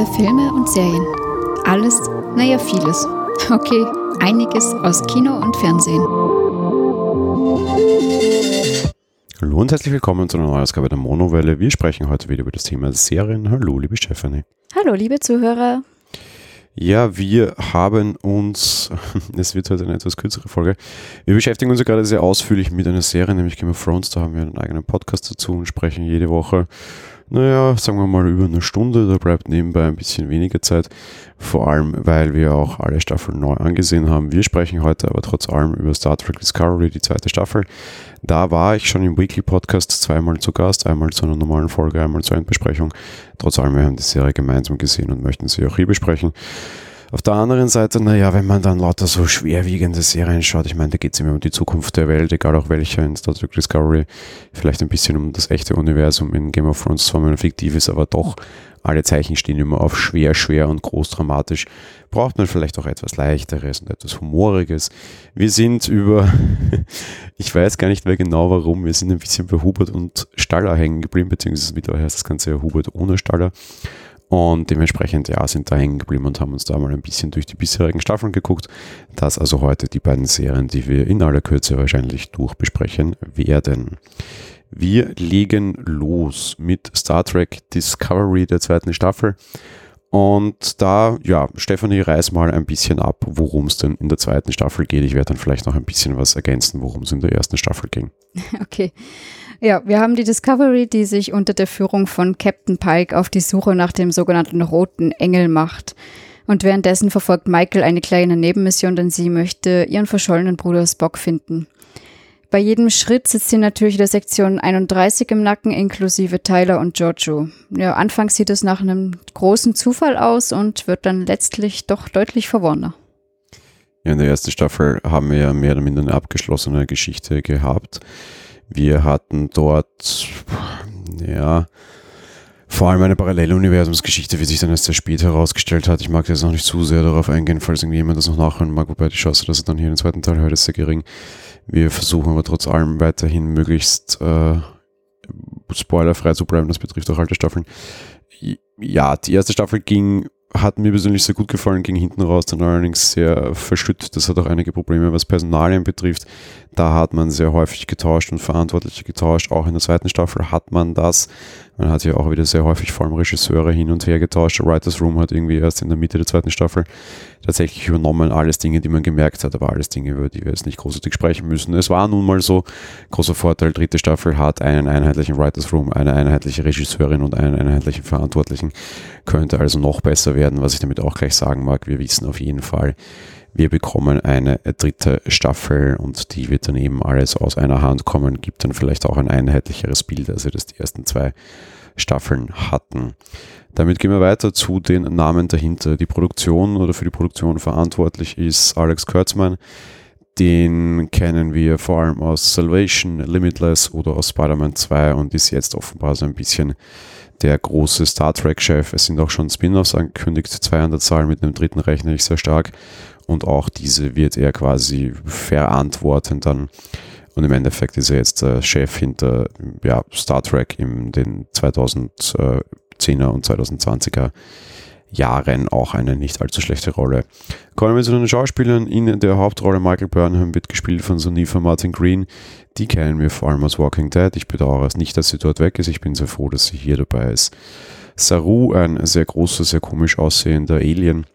Monowelle Filme und Serien. Alles, naja, vieles. Okay, einiges aus Kino und Fernsehen. Hallo und herzlich willkommen zu einer neuen Ausgabe der Monowelle. Wir sprechen heute wieder über das Thema Serien. Hallo, liebe Stefanie. Hallo, liebe Zuhörer. Ja, wir haben uns, es wird heute eine etwas kürzere Folge, wir beschäftigen uns ja gerade sehr ausführlich mit einer Serie, nämlich Game of Thrones. Da haben wir einen eigenen Podcast dazu und sprechen jede Woche naja, sagen wir mal über eine Stunde, da bleibt nebenbei ein bisschen weniger Zeit, vor allem weil wir auch alle Staffeln neu angesehen haben. Wir sprechen heute aber trotz allem über Star Trek Discovery, die zweite Staffel. Da war ich schon im Weekly Podcast zweimal zu Gast, einmal zu einer normalen Folge, einmal zur Endbesprechung. Trotz allem, wir haben die Serie gemeinsam gesehen und möchten sie auch hier besprechen. Auf der anderen Seite, naja, wenn man dann lauter so schwerwiegende Serien schaut, ich meine, da geht es immer um die Zukunft der Welt, egal auch welcher in Star Trek Discovery, vielleicht ein bisschen um das echte Universum in Game of Thrones, zwar ein fiktives, aber doch alle Zeichen stehen immer auf schwer, schwer und groß dramatisch. Braucht man vielleicht auch etwas Leichteres und etwas Humoriges. Wir sind über, ich weiß gar nicht mehr genau warum, wir sind ein bisschen bei Hubert und Staller hängen geblieben, beziehungsweise mittlerweile heißt das Ganze ja Hubert ohne Staller. Und dementsprechend, ja, sind da hängen geblieben und haben uns da mal ein bisschen durch die bisherigen Staffeln geguckt. Das also heute die beiden Serien, die wir in aller Kürze wahrscheinlich durchbesprechen werden. Wir legen los mit Star Trek Discovery der zweiten Staffel. Und da, ja, Stefanie, reiß mal ein bisschen ab, worum es denn in der zweiten Staffel geht. Ich werde dann vielleicht noch ein bisschen was ergänzen, worum es in der ersten Staffel ging. Okay. Ja, wir haben die Discovery, die sich unter der Führung von Captain Pike auf die Suche nach dem sogenannten Roten Engel macht. Und währenddessen verfolgt Michael eine kleine Nebenmission, denn sie möchte ihren verschollenen Bruder Spock finden. Bei jedem Schritt sitzt sie natürlich der Sektion 31 im Nacken, inklusive Tyler und Giorgio. Ja, anfangs sieht es nach einem großen Zufall aus und wird dann letztlich doch deutlich verworrener. Ja, in der ersten Staffel haben wir ja mehr oder minder eine abgeschlossene Geschichte gehabt. Wir hatten dort, ja, vor allem eine Paralleluniversumsgeschichte, wie sich dann erst sehr spät herausgestellt hat. Ich mag jetzt noch nicht zu sehr darauf eingehen, falls irgendjemand das noch nachhören mag, wobei die Chance, dass er dann hier im zweiten Teil hört, ist sehr gering. Wir versuchen aber trotz allem weiterhin möglichst äh, spoilerfrei zu bleiben, das betrifft auch alte Staffeln. Ja, die erste Staffel ging hat mir persönlich sehr gut gefallen, ging hinten raus dann allerdings sehr verschüttet. Das hat auch einige Probleme, was Personalien betrifft. Da hat man sehr häufig getauscht und Verantwortliche getauscht. Auch in der zweiten Staffel hat man das. Man hat ja auch wieder sehr häufig vor allem Regisseure hin und her getauscht. Writers Room hat irgendwie erst in der Mitte der zweiten Staffel tatsächlich übernommen. Alles Dinge, die man gemerkt hat, aber alles Dinge, über die wir jetzt nicht großartig sprechen müssen. Es war nun mal so. Großer Vorteil, dritte Staffel hat einen einheitlichen Writers Room, eine einheitliche Regisseurin und einen einheitlichen Verantwortlichen. Könnte also noch besser werden, was ich damit auch gleich sagen mag. Wir wissen auf jeden Fall, wir bekommen eine dritte Staffel und die wird dann eben alles aus einer Hand kommen, gibt dann vielleicht auch ein einheitlicheres Bild, als wir das die ersten zwei Staffeln hatten. Damit gehen wir weiter zu den Namen dahinter. Die Produktion oder für die Produktion verantwortlich ist Alex Kurtzman. Den kennen wir vor allem aus Salvation, Limitless oder aus Spider-Man 2 und ist jetzt offenbar so ein bisschen der große Star Trek-Chef. Es sind auch schon Spin-offs angekündigt, zwei an der Zahl, mit einem dritten rechne ich sehr stark und auch diese wird er quasi verantworten dann. Und im Endeffekt ist er jetzt der Chef hinter ja, Star Trek in den 2010er und 2020er Jahren auch eine nicht allzu schlechte Rolle. Kommen wir zu den Schauspielern. In der Hauptrolle Michael Burnham wird gespielt von Sonifa Martin Green. Die kennen wir vor allem aus Walking Dead. Ich bedauere es nicht, dass sie dort weg ist. Ich bin sehr froh, dass sie hier dabei ist. Saru, ein sehr großer, sehr komisch aussehender Alien,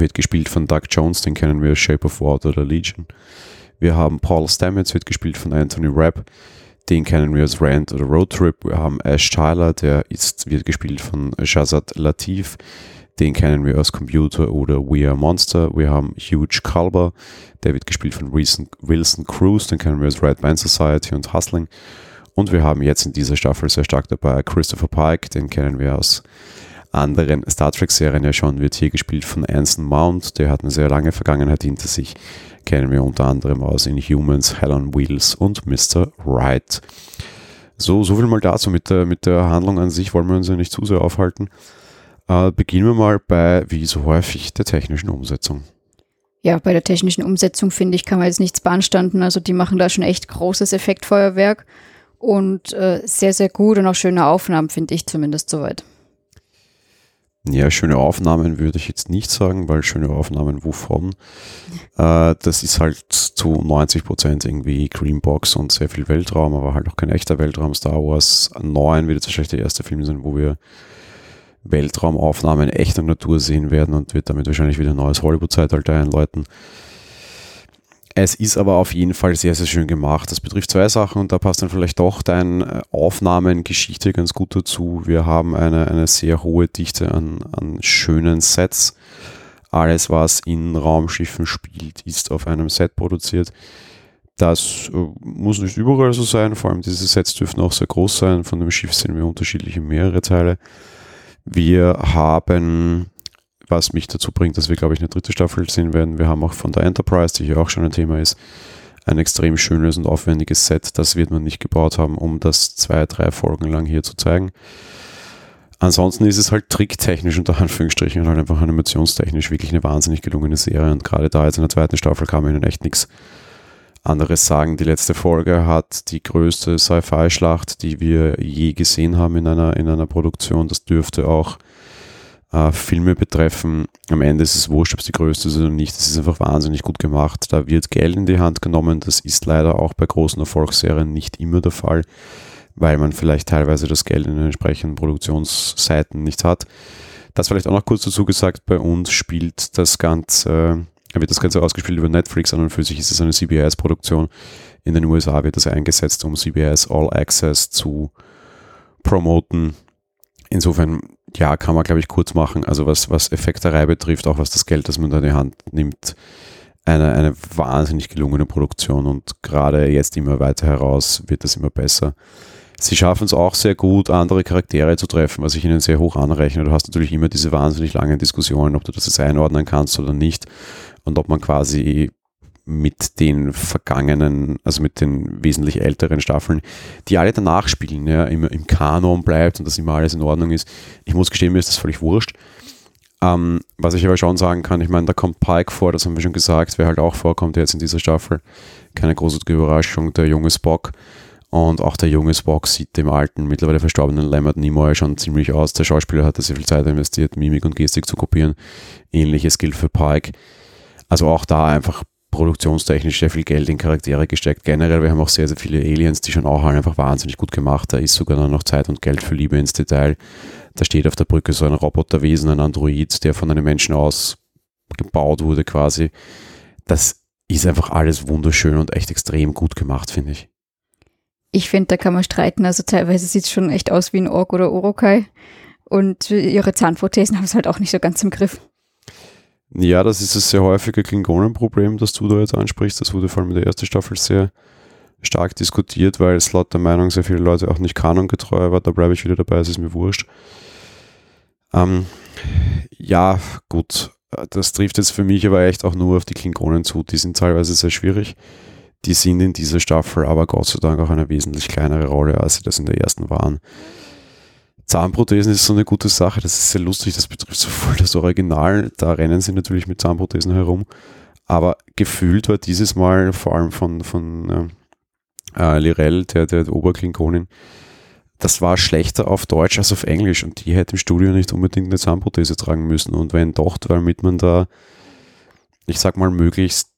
wird gespielt von Doug Jones, den kennen wir Shape of Water oder Legion. Wir haben Paul Stamets, wird gespielt von Anthony Rapp, den kennen wir aus Rand oder Road Trip. Wir haben Ash Tyler, der ist, wird gespielt von Shazad Latif, den kennen wir aus Computer oder We Are Monster. Wir haben Huge Culber, der wird gespielt von Wilson, Cruz, den kennen wir aus Red Band Society und Hustling. Und wir haben jetzt in dieser Staffel sehr stark dabei Christopher Pike, den kennen wir aus anderen Star Trek-Serien ja schon, wird hier gespielt von Anson Mount, der hat eine sehr lange Vergangenheit hinter sich. Kennen wir unter anderem aus Inhumans, Hell on Wheels und Mr. Right. So, so viel mal dazu. Mit der, mit der Handlung an sich wollen wir uns ja nicht zu sehr aufhalten. Äh, beginnen wir mal bei, wie so häufig, der technischen Umsetzung. Ja, bei der technischen Umsetzung finde ich, kann man jetzt nichts beanstanden. Also die machen da schon echt großes Effektfeuerwerk und äh, sehr, sehr gut und auch schöne Aufnahmen, finde ich zumindest soweit. Ja, schöne Aufnahmen würde ich jetzt nicht sagen, weil schöne Aufnahmen wovon? äh, das ist halt zu 90 Prozent irgendwie Greenbox und sehr viel Weltraum, aber halt auch kein echter Weltraum. Star Wars 9 wird jetzt wahrscheinlich der erste Film sein, wo wir Weltraumaufnahmen echter Natur sehen werden und wird damit wahrscheinlich wieder ein neues Hollywood-Zeitalter einläuten. Es ist aber auf jeden Fall sehr, sehr schön gemacht. Das betrifft zwei Sachen und da passt dann vielleicht doch dein äh, Aufnahmengeschichte ganz gut dazu. Wir haben eine, eine sehr hohe Dichte an, an schönen Sets. Alles, was in Raumschiffen spielt, ist auf einem Set produziert. Das äh, muss nicht überall so sein, vor allem diese Sets dürfen auch sehr groß sein. Von dem Schiff sehen wir unterschiedliche mehrere Teile. Wir haben was mich dazu bringt, dass wir, glaube ich, eine dritte Staffel sehen werden. Wir haben auch von der Enterprise, die hier auch schon ein Thema ist, ein extrem schönes und aufwendiges Set. Das wird man nicht gebaut haben, um das zwei, drei Folgen lang hier zu zeigen. Ansonsten ist es halt tricktechnisch unter Anführungsstrichen und halt einfach animationstechnisch wirklich eine wahnsinnig gelungene Serie. Und gerade da jetzt in der zweiten Staffel kann man ihnen echt nichts anderes sagen. Die letzte Folge hat die größte Sci-Fi-Schlacht, die wir je gesehen haben in einer, in einer Produktion. Das dürfte auch äh, Filme betreffen, am Ende ist es wurscht, ob es die größte ist oder nicht. Das ist einfach wahnsinnig gut gemacht. Da wird Geld in die Hand genommen. Das ist leider auch bei großen Erfolgsserien nicht immer der Fall, weil man vielleicht teilweise das Geld in den entsprechenden Produktionsseiten nicht hat. Das vielleicht auch noch kurz dazu gesagt, bei uns spielt das Ganze, äh, wird das Ganze ausgespielt über Netflix, an und für sich ist es eine CBS-Produktion. In den USA wird das eingesetzt, um CBS All Access zu promoten. Insofern ja, kann man, glaube ich, kurz machen. Also was, was Effekterei betrifft, auch was das Geld, das man da in die Hand nimmt, eine, eine wahnsinnig gelungene Produktion und gerade jetzt immer weiter heraus wird das immer besser. Sie schaffen es auch sehr gut, andere Charaktere zu treffen, was ich ihnen sehr hoch anrechne. Du hast natürlich immer diese wahnsinnig langen Diskussionen, ob du das jetzt einordnen kannst oder nicht und ob man quasi mit den vergangenen, also mit den wesentlich älteren Staffeln, die alle danach spielen, ja, immer im Kanon bleibt und dass immer alles in Ordnung ist. Ich muss gestehen, mir ist das völlig wurscht. Ähm, was ich aber schon sagen kann, ich meine, da kommt Pike vor, das haben wir schon gesagt, wer halt auch vorkommt jetzt in dieser Staffel. Keine großartige Überraschung, der junge Spock. Und auch der junge Spock sieht dem alten, mittlerweile verstorbenen Leonard Nimoy schon ziemlich aus. Der Schauspieler hat da sehr viel Zeit investiert, Mimik und Gestik zu kopieren. Ähnliches gilt für Pike. Also auch da einfach produktionstechnisch sehr viel Geld in Charaktere gesteckt. Generell, wir haben auch sehr, sehr viele Aliens, die schon auch einfach wahnsinnig gut gemacht. Da ist sogar noch Zeit und Geld für Liebe ins Detail. Da steht auf der Brücke so ein Roboterwesen, ein Android, der von einem Menschen aus gebaut wurde quasi. Das ist einfach alles wunderschön und echt extrem gut gemacht, finde ich. Ich finde, da kann man streiten. Also teilweise sieht es schon echt aus wie ein Ork oder Urukai. Und ihre Zahnprothesen haben es halt auch nicht so ganz im Griff. Ja, das ist das sehr häufige Klingonenproblem, das du da jetzt ansprichst. Das wurde vor allem in der ersten Staffel sehr stark diskutiert, weil es laut der Meinung sehr viele Leute auch nicht kanongetreu war. Da bleibe ich wieder dabei, es ist mir wurscht. Ähm, ja, gut. Das trifft jetzt für mich aber echt auch nur auf die Klingonen zu. Die sind teilweise sehr schwierig. Die sind in dieser Staffel aber Gott sei Dank auch eine wesentlich kleinere Rolle, als sie das in der ersten waren. Zahnprothesen ist so eine gute Sache. Das ist sehr lustig. Das betrifft so voll das Original. Da rennen sie natürlich mit Zahnprothesen herum. Aber gefühlt war dieses Mal vor allem von, von äh, Lirel, der, der Oberklingonin, das war schlechter auf Deutsch als auf Englisch und die hätte im Studio nicht unbedingt eine Zahnprothese tragen müssen. Und wenn doch, damit man da, ich sag mal, möglichst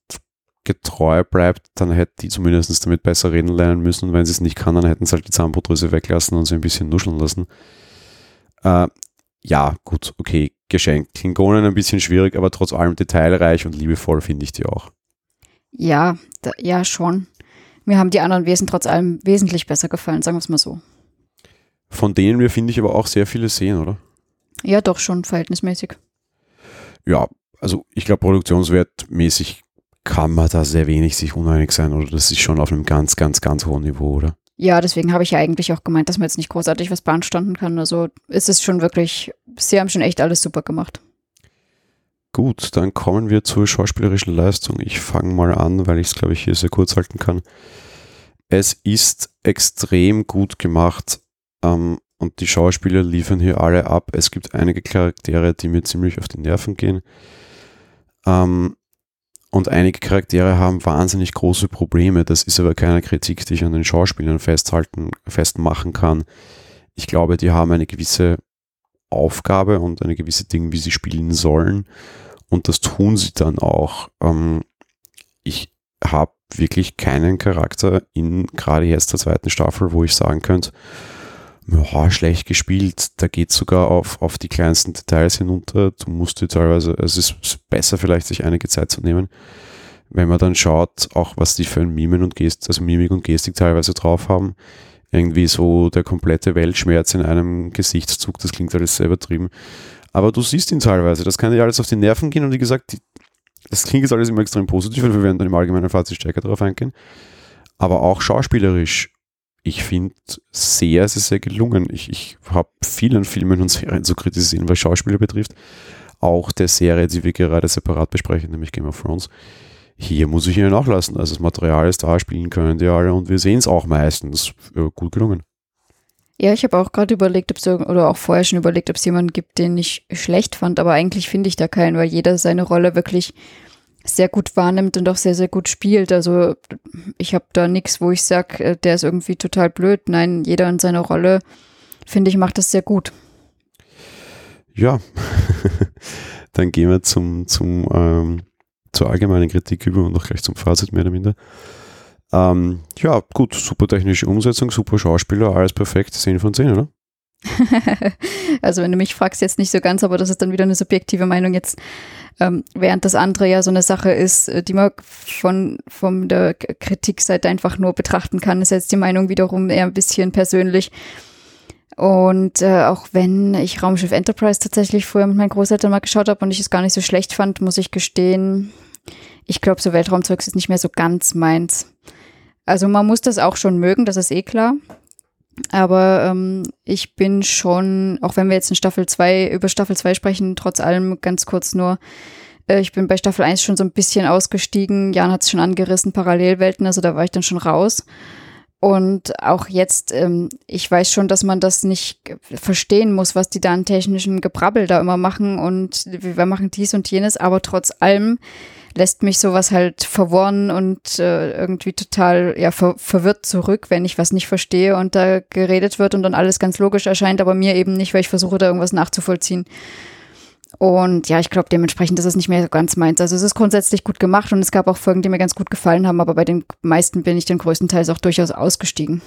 getreu bleibt, dann hätte die zumindest damit besser reden lernen müssen. Und wenn sie es nicht kann, dann hätten sie halt die Zahnprothese weglassen und sie ein bisschen nuscheln lassen. Äh, ja, gut, okay, geschenkt. Klingonen ein bisschen schwierig, aber trotz allem detailreich und liebevoll finde ich die auch. Ja, da, ja, schon. Mir haben die anderen Wesen trotz allem wesentlich besser gefallen, sagen wir es mal so. Von denen wir, finde ich, aber auch sehr viele sehen, oder? Ja, doch schon, verhältnismäßig. Ja, also ich glaube, produktionswertmäßig kann man da sehr wenig sich uneinig sein, oder das ist schon auf einem ganz, ganz, ganz hohen Niveau, oder? Ja, deswegen habe ich ja eigentlich auch gemeint, dass man jetzt nicht großartig was beanstanden kann. Also ist es schon wirklich, sie haben schon echt alles super gemacht. Gut, dann kommen wir zur schauspielerischen Leistung. Ich fange mal an, weil ich es, glaube ich, hier sehr kurz halten kann. Es ist extrem gut gemacht ähm, und die Schauspieler liefern hier alle ab. Es gibt einige Charaktere, die mir ziemlich auf die Nerven gehen. Ähm, und einige Charaktere haben wahnsinnig große Probleme. Das ist aber keine Kritik, die ich an den Schauspielern festhalten, festmachen kann. Ich glaube, die haben eine gewisse Aufgabe und eine gewisse Dinge, wie sie spielen sollen. Und das tun sie dann auch. Ähm, ich habe wirklich keinen Charakter in gerade jetzt der zweiten Staffel, wo ich sagen könnte, ja, schlecht gespielt. Da geht sogar auf, auf die kleinsten Details hinunter. Du musst dir teilweise, es ist besser vielleicht, sich einige Zeit zu nehmen. Wenn man dann schaut, auch was die für ein Mimen und Gest, also Mimik und Gestik teilweise drauf haben, irgendwie so der komplette Weltschmerz in einem Gesichtszug, das klingt alles sehr übertrieben. Aber du siehst ihn teilweise, das kann dir alles auf die Nerven gehen und wie gesagt, die, das klingt jetzt alles immer extrem positiv, weil wir werden dann im allgemeinen Fazit stärker darauf eingehen. Aber auch schauspielerisch, ich finde sehr, sehr, sehr gelungen. Ich, ich habe vielen Filmen und Serien zu kritisieren, was Schauspieler betrifft. Auch der Serie, die wir gerade separat besprechen, nämlich Game of Thrones. Hier muss ich Ihnen nachlassen. Also das Material ist da, spielen können die alle und wir sehen es auch meistens. Gut gelungen. Ja, ich habe auch gerade überlegt, ob es oder auch vorher schon überlegt, ob es jemanden gibt, den ich schlecht fand, aber eigentlich finde ich da keinen, weil jeder seine Rolle wirklich sehr gut wahrnimmt und auch sehr, sehr gut spielt. Also ich habe da nichts, wo ich sage, äh, der ist irgendwie total blöd. Nein, jeder in seiner Rolle, finde ich, macht das sehr gut. Ja, dann gehen wir zum, zum, ähm, zur allgemeinen Kritik über und auch gleich zum Fazit mehr oder minder. Ähm, ja, gut, super technische Umsetzung, super Schauspieler, alles perfekt, 10 von 10, oder? also wenn du mich fragst, jetzt nicht so ganz, aber das ist dann wieder eine subjektive Meinung jetzt, ähm, während das andere ja so eine Sache ist, äh, die man von, von der Kritikseite einfach nur betrachten kann, ist jetzt die Meinung wiederum eher ein bisschen persönlich. Und äh, auch wenn ich Raumschiff Enterprise tatsächlich früher mit meinen Großeltern mal geschaut habe und ich es gar nicht so schlecht fand, muss ich gestehen, ich glaube, so Weltraumzeugs ist nicht mehr so ganz meins. Also man muss das auch schon mögen, das ist eh klar. Aber ähm, ich bin schon, auch wenn wir jetzt in Staffel 2 über Staffel 2 sprechen, trotz allem ganz kurz nur, äh, ich bin bei Staffel 1 schon so ein bisschen ausgestiegen. Jan hat es schon angerissen, Parallelwelten, also da war ich dann schon raus. Und auch jetzt, ähm, ich weiß schon, dass man das nicht verstehen muss, was die da an technischen Gebrabbel da immer machen und wir machen dies und jenes, aber trotz allem lässt mich sowas halt verworren und äh, irgendwie total ja, ver verwirrt zurück, wenn ich was nicht verstehe und da geredet wird und dann alles ganz logisch erscheint, aber mir eben nicht, weil ich versuche, da irgendwas nachzuvollziehen. Und ja, ich glaube, dementsprechend ist es nicht mehr so ganz meins. Also es ist grundsätzlich gut gemacht und es gab auch Folgen, die mir ganz gut gefallen haben, aber bei den meisten bin ich den größten Teils auch durchaus ausgestiegen.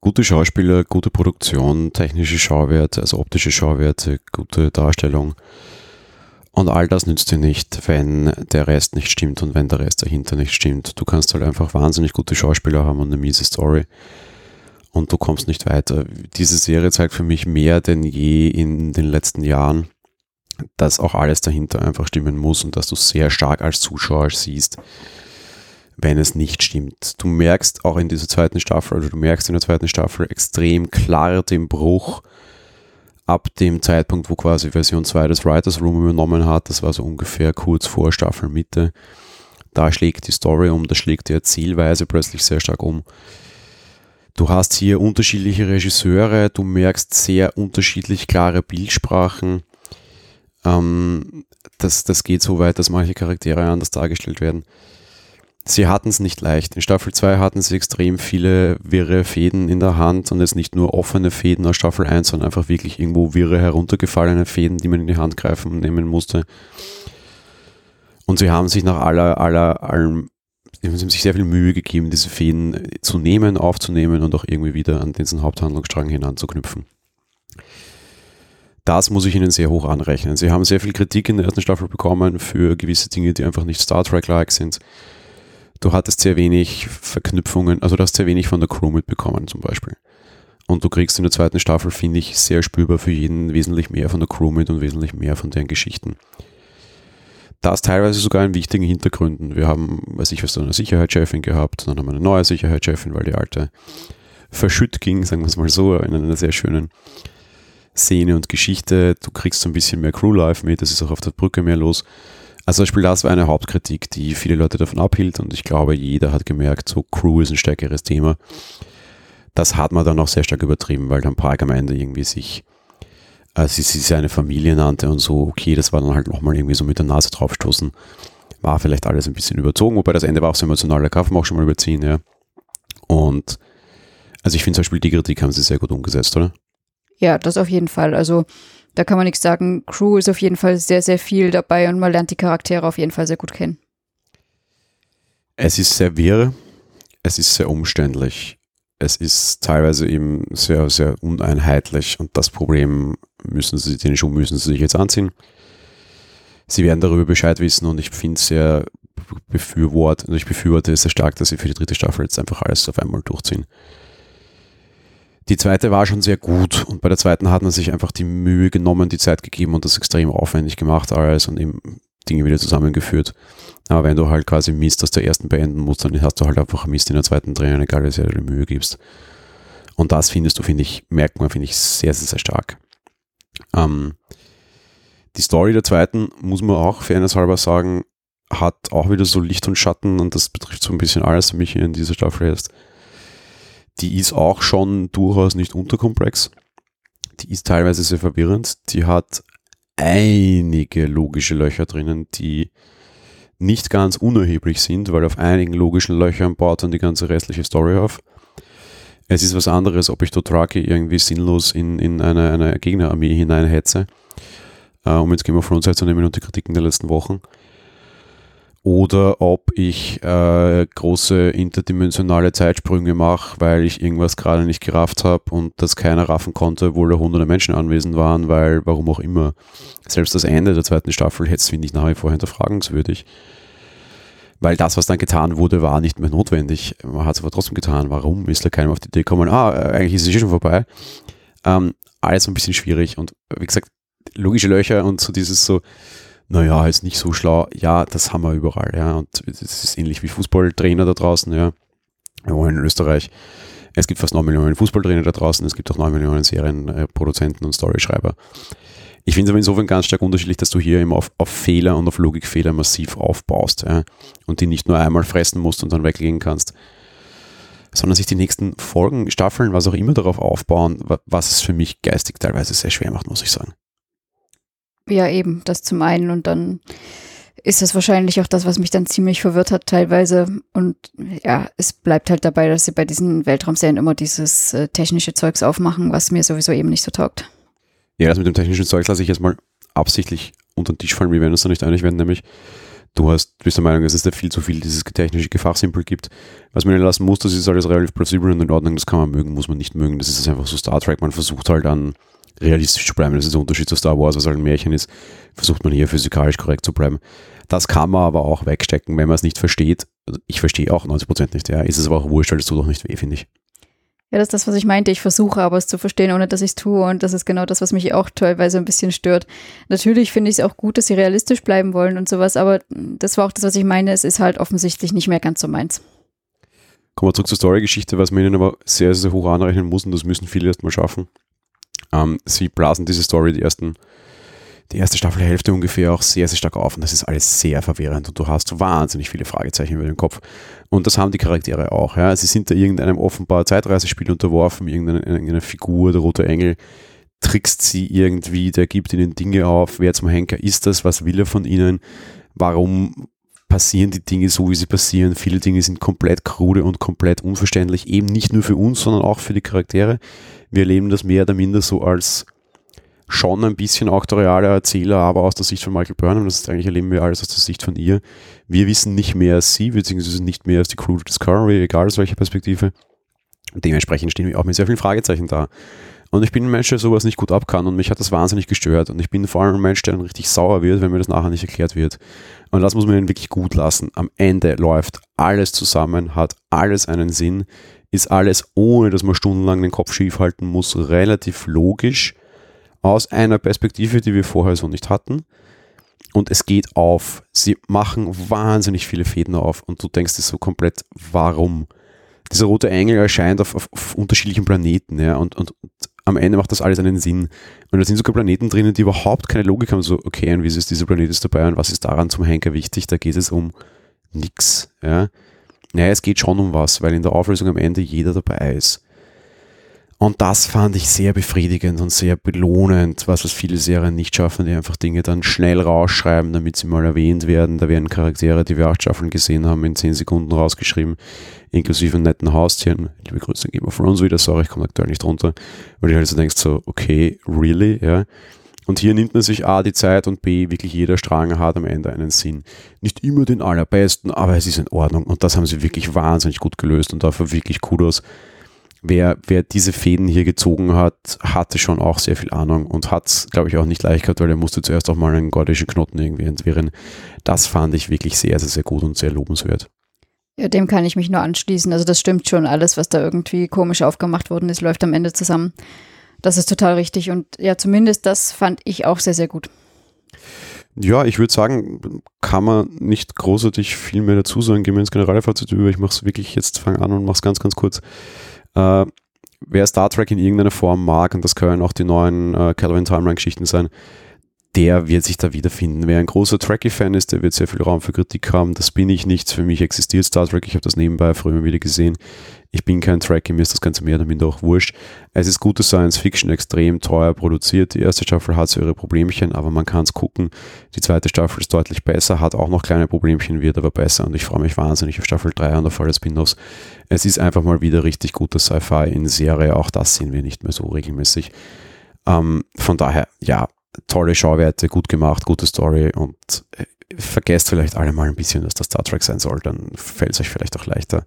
Gute Schauspieler, gute Produktion, technische Schauwerte, also optische Schauwerte, gute Darstellung. Und all das nützt dir nicht, wenn der Rest nicht stimmt und wenn der Rest dahinter nicht stimmt. Du kannst halt einfach wahnsinnig gute Schauspieler haben und eine miese Story und du kommst nicht weiter. Diese Serie zeigt für mich mehr denn je in den letzten Jahren, dass auch alles dahinter einfach stimmen muss und dass du sehr stark als Zuschauer siehst, wenn es nicht stimmt. Du merkst auch in dieser zweiten Staffel, oder du merkst in der zweiten Staffel extrem klar den Bruch ab dem Zeitpunkt, wo quasi Version 2 des Writers Room übernommen hat, das war so ungefähr kurz vor Staffelmitte, da schlägt die Story um, da schlägt die Erzählweise plötzlich sehr stark um. Du hast hier unterschiedliche Regisseure, du merkst sehr unterschiedlich klare Bildsprachen. Ähm, das, das geht so weit, dass manche Charaktere anders dargestellt werden sie hatten es nicht leicht. In Staffel 2 hatten sie extrem viele wirre Fäden in der Hand und jetzt nicht nur offene Fäden aus Staffel 1, sondern einfach wirklich irgendwo wirre heruntergefallene Fäden, die man in die Hand greifen und nehmen musste. Und sie haben sich nach aller, aller, allem, sie haben sich sehr viel Mühe gegeben, diese Fäden zu nehmen, aufzunehmen und auch irgendwie wieder an diesen Haupthandlungsstrang hinanzuknüpfen. Das muss ich Ihnen sehr hoch anrechnen. Sie haben sehr viel Kritik in der ersten Staffel bekommen für gewisse Dinge, die einfach nicht Star Trek-like sind du hattest sehr wenig Verknüpfungen, also du hast sehr wenig von der Crew mitbekommen zum Beispiel. Und du kriegst in der zweiten Staffel, finde ich, sehr spürbar für jeden wesentlich mehr von der Crew mit und wesentlich mehr von deren Geschichten. Das teilweise sogar in wichtigen Hintergründen. Wir haben, weiß ich was, eine Sicherheitschefin gehabt, dann haben wir eine neue Sicherheitschefin, weil die alte verschütt ging, sagen wir es mal so, in einer sehr schönen Szene und Geschichte. Du kriegst so ein bisschen mehr Crew-Life mit, es ist auch auf der Brücke mehr los. Also zum Beispiel das war eine Hauptkritik, die viele Leute davon abhielt und ich glaube, jeder hat gemerkt, so Crew ist ein stärkeres Thema. Das hat man dann auch sehr stark übertrieben, weil dann Park am Ende irgendwie sich, äh, sie, sie seine Familie nannte und so, okay, das war dann halt nochmal irgendwie so mit der Nase draufstoßen. War vielleicht alles ein bisschen überzogen, wobei das Ende war auch so emotional, da darf man auch schon mal überziehen, ja. Und also ich finde zum Beispiel die Kritik haben sie sehr gut umgesetzt, oder? Ja, das auf jeden Fall. Also da kann man nichts sagen. Crew ist auf jeden Fall sehr, sehr viel dabei und man lernt die Charaktere auf jeden Fall sehr gut kennen. Es ist sehr wirr, es ist sehr umständlich, es ist teilweise eben sehr, sehr uneinheitlich und das Problem müssen sie, den Schuh müssen sie sich jetzt anziehen. Sie werden darüber Bescheid wissen und ich finde es sehr befürwortet, ich befürworte es sehr stark, dass sie für die dritte Staffel jetzt einfach alles auf einmal durchziehen. Die zweite war schon sehr gut und bei der zweiten hat man sich einfach die Mühe genommen, die Zeit gegeben und das extrem aufwendig gemacht alles und eben Dinge wieder zusammengeführt. Aber wenn du halt quasi Mist aus der ersten beenden musst, dann hast du halt einfach Mist in der zweiten drehen, egal wie sehr du die Mühe gibst. Und das findest du, finde ich, merkt man, finde ich, sehr, sehr, sehr stark. Ähm, die Story der zweiten, muss man auch fairnesshalber sagen, hat auch wieder so Licht und Schatten und das betrifft so ein bisschen alles für mich in dieser Staffel erst die ist auch schon durchaus nicht unterkomplex. Die ist teilweise sehr verwirrend. Die hat einige logische Löcher drinnen, die nicht ganz unerheblich sind, weil auf einigen logischen Löchern baut dann die ganze restliche Story auf. Es ist was anderes, ob ich Dothraki irgendwie sinnlos in, in eine, eine Gegnerarmee hineinhetze, äh, um jetzt Game of Thrones herzunehmen und die Kritiken der letzten Wochen oder ob ich äh, große interdimensionale Zeitsprünge mache, weil ich irgendwas gerade nicht gerafft habe und das keiner raffen konnte, obwohl da hunderte Menschen anwesend waren, weil warum auch immer. Selbst das Ende der zweiten Staffel hätte es, finde ich, nach wie vor hinterfragenswürdig. Weil das, was dann getan wurde, war nicht mehr notwendig. Man hat es aber trotzdem getan. Warum ist da keiner auf die Idee gekommen? Ah, äh, eigentlich ist es eh schon vorbei. Ähm, alles ein bisschen schwierig und wie gesagt, logische Löcher und so dieses so, naja, ist nicht so schlau. Ja, das haben wir überall, ja. Und es ist ähnlich wie Fußballtrainer da draußen, ja. Wir wollen in Österreich. Es gibt fast 9 Millionen Fußballtrainer da draußen, es gibt auch 9 Millionen Serienproduzenten und Storyschreiber. Ich finde es aber insofern ganz stark unterschiedlich, dass du hier immer auf, auf Fehler und auf Logikfehler massiv aufbaust ja, und die nicht nur einmal fressen musst und dann weglegen kannst, sondern sich die nächsten Folgen, Staffeln, was auch immer darauf aufbauen, was es für mich geistig teilweise sehr schwer macht, muss ich sagen. Ja, eben, das zum einen und dann ist das wahrscheinlich auch das, was mich dann ziemlich verwirrt hat teilweise. Und ja, es bleibt halt dabei, dass sie bei diesen Weltraumserien immer dieses äh, technische Zeugs aufmachen, was mir sowieso eben nicht so taugt. Ja, das mit dem technischen Zeug lasse ich jetzt mal absichtlich unter den Tisch fallen, wir werden uns da nicht einig werden, nämlich du hast, bist der Meinung, dass es da viel zu viel dieses technische Gefachsimpel gibt. Was man lassen muss, das ist alles relativ plausibel und in Ordnung, das kann man mögen, muss man nicht mögen. Das ist einfach so Star Trek, man versucht halt an realistisch zu bleiben. Das ist der Unterschied zu Star Wars, was halt ein Märchen ist. Versucht man hier physikalisch korrekt zu bleiben. Das kann man aber auch wegstecken, wenn man es nicht versteht. Also ich verstehe auch 90% nicht, ja. Ist es aber auch wurscht, weil es tut doch nicht weh, finde ich. Ja, das ist das, was ich meinte. Ich versuche aber es zu verstehen, ohne dass ich es tue. Und das ist genau das, was mich auch teilweise ein bisschen stört. Natürlich finde ich es auch gut, dass sie realistisch bleiben wollen und sowas, aber das war auch das, was ich meine. Es ist halt offensichtlich nicht mehr ganz so meins. Kommen wir zurück zur Story-Geschichte, was man ihnen aber sehr, sehr hoch anrechnen muss und das müssen viele erstmal schaffen. Ähm, sie blasen diese Story, die ersten, die erste Staffelhälfte ungefähr auch sehr, sehr stark auf und das ist alles sehr verwirrend und du hast wahnsinnig viele Fragezeichen über den Kopf. Und das haben die Charaktere auch. Ja. Sie sind da irgendeinem offenbar Zeitreisespiel unterworfen, irgendeine, irgendeine Figur, der rote Engel trickst sie irgendwie, der gibt ihnen Dinge auf, wer zum Henker ist das, was will er von ihnen, warum passieren die Dinge so, wie sie passieren. Viele Dinge sind komplett krude und komplett unverständlich, eben nicht nur für uns, sondern auch für die Charaktere. Wir erleben das mehr oder minder so als schon ein bisschen auktoriale Erzähler, aber aus der Sicht von Michael Burnham. Das ist eigentlich erleben wir alles aus der Sicht von ihr. Wir wissen nicht mehr als sie, beziehungsweise nicht mehr als die Crew Discovery, egal aus welcher Perspektive. Dementsprechend stehen wir auch mit sehr vielen Fragezeichen da. Und ich bin ein Mensch, der sowas nicht gut ab kann und mich hat das wahnsinnig gestört. Und ich bin vor allem ein Mensch, der dann richtig sauer wird, wenn mir das nachher nicht erklärt wird. Und das muss man ihnen wirklich gut lassen. Am Ende läuft alles zusammen, hat alles einen Sinn, ist alles, ohne dass man stundenlang den Kopf schief halten muss, relativ logisch aus einer Perspektive, die wir vorher so nicht hatten. Und es geht auf. Sie machen wahnsinnig viele Fäden auf und du denkst dir so komplett, warum? Dieser rote Engel erscheint auf, auf, auf unterschiedlichen Planeten, ja, und, und, und am Ende macht das alles einen Sinn. Und da sind sogar Planeten drinnen, die überhaupt keine Logik haben. So, okay, und wie ist dieser Planet ist dabei und was ist daran zum Henker wichtig? Da geht es um nichts. Ja. Naja, es geht schon um was, weil in der Auflösung am Ende jeder dabei ist. Und das fand ich sehr befriedigend und sehr belohnend, was, was viele Serien nicht schaffen, die einfach Dinge dann schnell rausschreiben, damit sie mal erwähnt werden. Da werden Charaktere, die wir acht Staffeln gesehen haben, in zehn Sekunden rausgeschrieben, inklusive netten Haustieren. Liebe Grüße an Game of Thrones wieder, sorry, ich komme aktuell nicht runter. Weil du halt so denkst so, okay, really, ja. Und hier nimmt man sich A die Zeit und B, wirklich jeder Strang hat am Ende einen Sinn. Nicht immer den allerbesten, aber es ist in Ordnung. Und das haben sie wirklich wahnsinnig gut gelöst und dafür wirklich Kudos wer, wer diese Fäden hier gezogen hat, hatte schon auch sehr viel Ahnung und hat es, glaube ich, auch nicht leicht gehabt, weil er musste zuerst auch mal einen gordischen Knoten irgendwie entwirren. Das fand ich wirklich sehr, sehr, sehr gut und sehr lobenswert. Ja, dem kann ich mich nur anschließen. Also das stimmt schon. Alles, was da irgendwie komisch aufgemacht worden ist, läuft am Ende zusammen. Das ist total richtig. Und ja, zumindest das fand ich auch sehr, sehr gut. Ja, ich würde sagen, kann man nicht großartig viel mehr dazu sagen. Gehen wir ins Generalfazit über. Ich mache es wirklich jetzt, fange an und mache es ganz, ganz kurz. Äh, wer Star Trek in irgendeiner Form mag, und das können auch die neuen äh, Calvin Timeline-Geschichten sein, der wird sich da wiederfinden. Wer ein großer Trekkie-Fan ist, der wird sehr viel Raum für Kritik haben. Das bin ich nicht. Für mich existiert Star Trek. Ich habe das nebenbei früher wieder gesehen. Ich bin kein Trekkie, mir ist das Ganze mehr oder minder auch wurscht. Es ist gute Science Fiction, extrem teuer produziert. Die erste Staffel hat so ihre Problemchen, aber man kann es gucken. Die zweite Staffel ist deutlich besser, hat auch noch kleine Problemchen, wird aber besser und ich freue mich wahnsinnig auf Staffel 3 und auf alle Spin-offs. Es ist einfach mal wieder richtig guter Sci-Fi in Serie. Auch das sehen wir nicht mehr so regelmäßig. Ähm, von daher, ja, tolle Schauwerte, gut gemacht, gute Story und äh, vergesst vielleicht alle mal ein bisschen, dass das Star Trek sein soll, dann fällt es euch vielleicht auch leichter.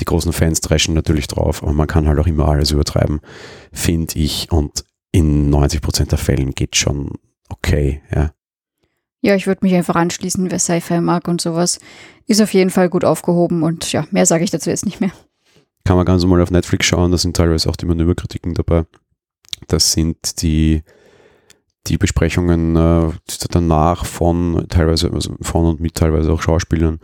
Die großen Fans dreschen natürlich drauf, aber man kann halt auch immer alles übertreiben, finde ich. Und in 90% der Fällen geht schon okay, ja. Ja, ich würde mich einfach anschließen, wer Sci-Fi mag und sowas. Ist auf jeden Fall gut aufgehoben und ja, mehr sage ich dazu jetzt nicht mehr. Kann man ganz normal auf Netflix schauen, da sind teilweise auch die Manöverkritiken dabei. Das sind die die Besprechungen äh, danach von teilweise also von und mit teilweise auch Schauspielern,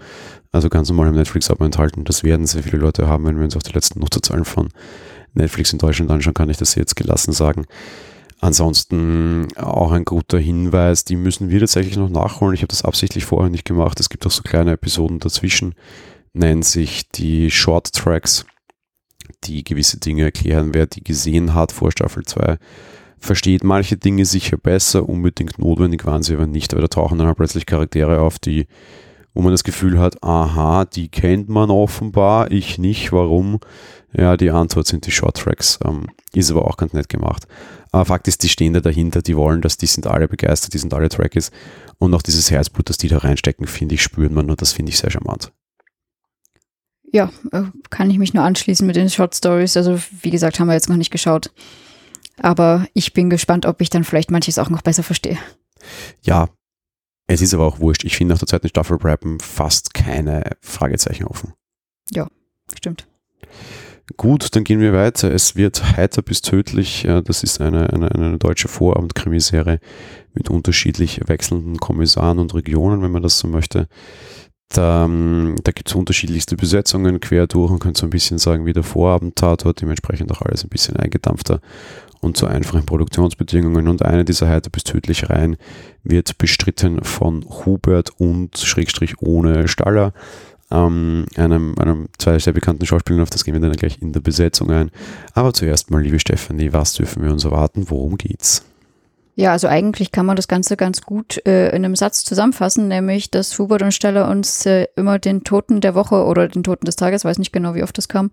also ganz normal im Netflix-Abo enthalten. Das werden sehr viele Leute haben, wenn wir uns auch die letzten Nutzerzahlen von Netflix in Deutschland anschauen, kann ich das jetzt gelassen sagen. Ansonsten auch ein guter Hinweis, die müssen wir tatsächlich noch nachholen. Ich habe das absichtlich vorher nicht gemacht. Es gibt auch so kleine Episoden dazwischen, nennen sich die Short Tracks, die gewisse Dinge erklären. Wer die gesehen hat vor Staffel 2, versteht manche Dinge sicher besser, unbedingt notwendig waren sie aber nicht, aber da tauchen dann halt plötzlich Charaktere auf, die, wo man das Gefühl hat, aha, die kennt man offenbar, ich nicht, warum? Ja, die Antwort sind die Short Tracks, ähm, ist aber auch ganz nett gemacht. Aber Fakt ist, die stehen da dahinter, die wollen das, die sind alle begeistert, die sind alle Trackies und auch dieses Herzblut, das die da reinstecken, finde ich, spürt man und das finde ich sehr charmant. Ja, äh, kann ich mich nur anschließen mit den Short Stories. Also, wie gesagt, haben wir jetzt noch nicht geschaut. Aber ich bin gespannt, ob ich dann vielleicht manches auch noch besser verstehe. Ja, es ist aber auch wurscht. Ich finde nach der zweiten Staffel bleiben fast keine Fragezeichen offen. Ja, stimmt. Gut, dann gehen wir weiter. Es wird heiter bis tödlich. Das ist eine, eine, eine deutsche Vorabendkrimiserie mit unterschiedlich wechselnden Kommissaren und Regionen, wenn man das so möchte. Da, ähm, da gibt es unterschiedlichste Besetzungen quer durch und könnte so ein bisschen sagen wie der Vorabend-Tatort, dementsprechend auch alles ein bisschen eingedampfter und zu einfachen Produktionsbedingungen. Und eine dieser heiter bis tödlich Reihen wird bestritten von Hubert und Schrägstrich ohne Staller, ähm, einem, einem zwei sehr bekannten Schauspielern, auf das gehen wir dann gleich in der Besetzung ein. Aber zuerst mal, liebe Stefanie, was dürfen wir uns erwarten? Worum geht's? Ja, also eigentlich kann man das Ganze ganz gut äh, in einem Satz zusammenfassen, nämlich, dass Hubert und Steller uns äh, immer den Toten der Woche oder den Toten des Tages, weiß nicht genau, wie oft das kam,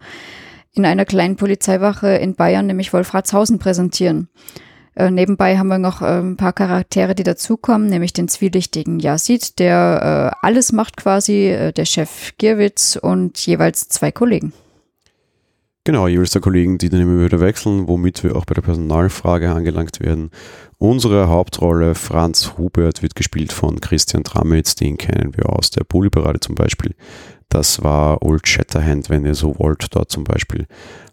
in einer kleinen Polizeiwache in Bayern, nämlich Wolfratshausen, präsentieren. Äh, nebenbei haben wir noch äh, ein paar Charaktere, die dazukommen, nämlich den zwielichtigen Yazid, der äh, alles macht quasi, äh, der Chef Gierwitz und jeweils zwei Kollegen. Genau, jeweils zwei Kollegen, die dann immer wieder wechseln, womit wir auch bei der Personalfrage angelangt werden. Unsere Hauptrolle, Franz Hubert, wird gespielt von Christian Tramitz, den kennen wir aus der Polyparade zum Beispiel. Das war Old Shatterhand, wenn ihr so wollt, dort zum Beispiel.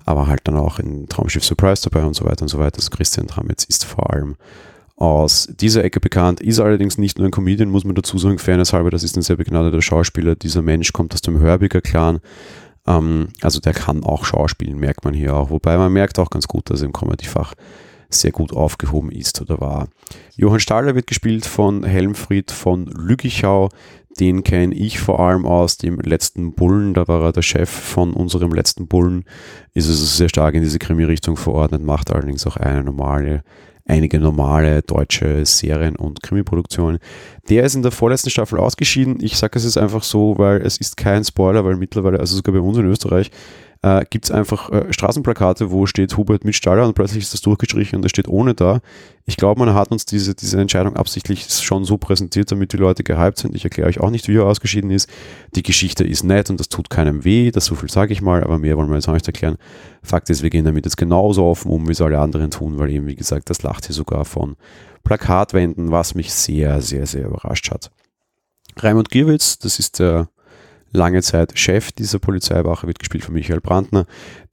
Aber halt dann auch in Traumschiff Surprise dabei und so weiter und so weiter. Also Christian Tramitz ist vor allem aus dieser Ecke bekannt, ist allerdings nicht nur ein Comedian, muss man dazu sagen, fairness halber, das ist ein sehr begnadeter Schauspieler. Dieser Mensch kommt aus dem Hörbiger Clan. Ähm, also der kann auch Schauspielen, merkt man hier auch. Wobei man merkt auch ganz gut, dass er im Comedy-Fach sehr gut aufgehoben ist oder war. Johann Stahler wird gespielt von Helmfried von Lügichau, Den kenne ich vor allem aus dem letzten Bullen. Da war er der Chef von unserem letzten Bullen. Ist also sehr stark in diese Krimi-Richtung verordnet, macht allerdings auch eine normale, einige normale deutsche Serien und Krimi-Produktionen. Der ist in der vorletzten Staffel ausgeschieden. Ich sage es jetzt einfach so, weil es ist kein Spoiler, weil mittlerweile, also sogar bei uns in Österreich, äh, gibt es einfach äh, Straßenplakate, wo steht Hubert mit Staller und plötzlich ist das durchgestrichen und es steht ohne da. Ich glaube, man hat uns diese, diese Entscheidung absichtlich schon so präsentiert, damit die Leute gehypt sind. Ich erkläre euch auch nicht, wie er ausgeschieden ist. Die Geschichte ist nett und das tut keinem weh, das so viel sage ich mal, aber mehr wollen wir jetzt auch nicht erklären. Fakt ist, wir gehen damit jetzt genauso offen um, wie es alle anderen tun, weil eben, wie gesagt, das lacht hier sogar von Plakatwänden, was mich sehr, sehr, sehr überrascht hat. Raimund Gierwitz, das ist der lange Zeit Chef dieser Polizeiwache, wird gespielt von Michael Brandner.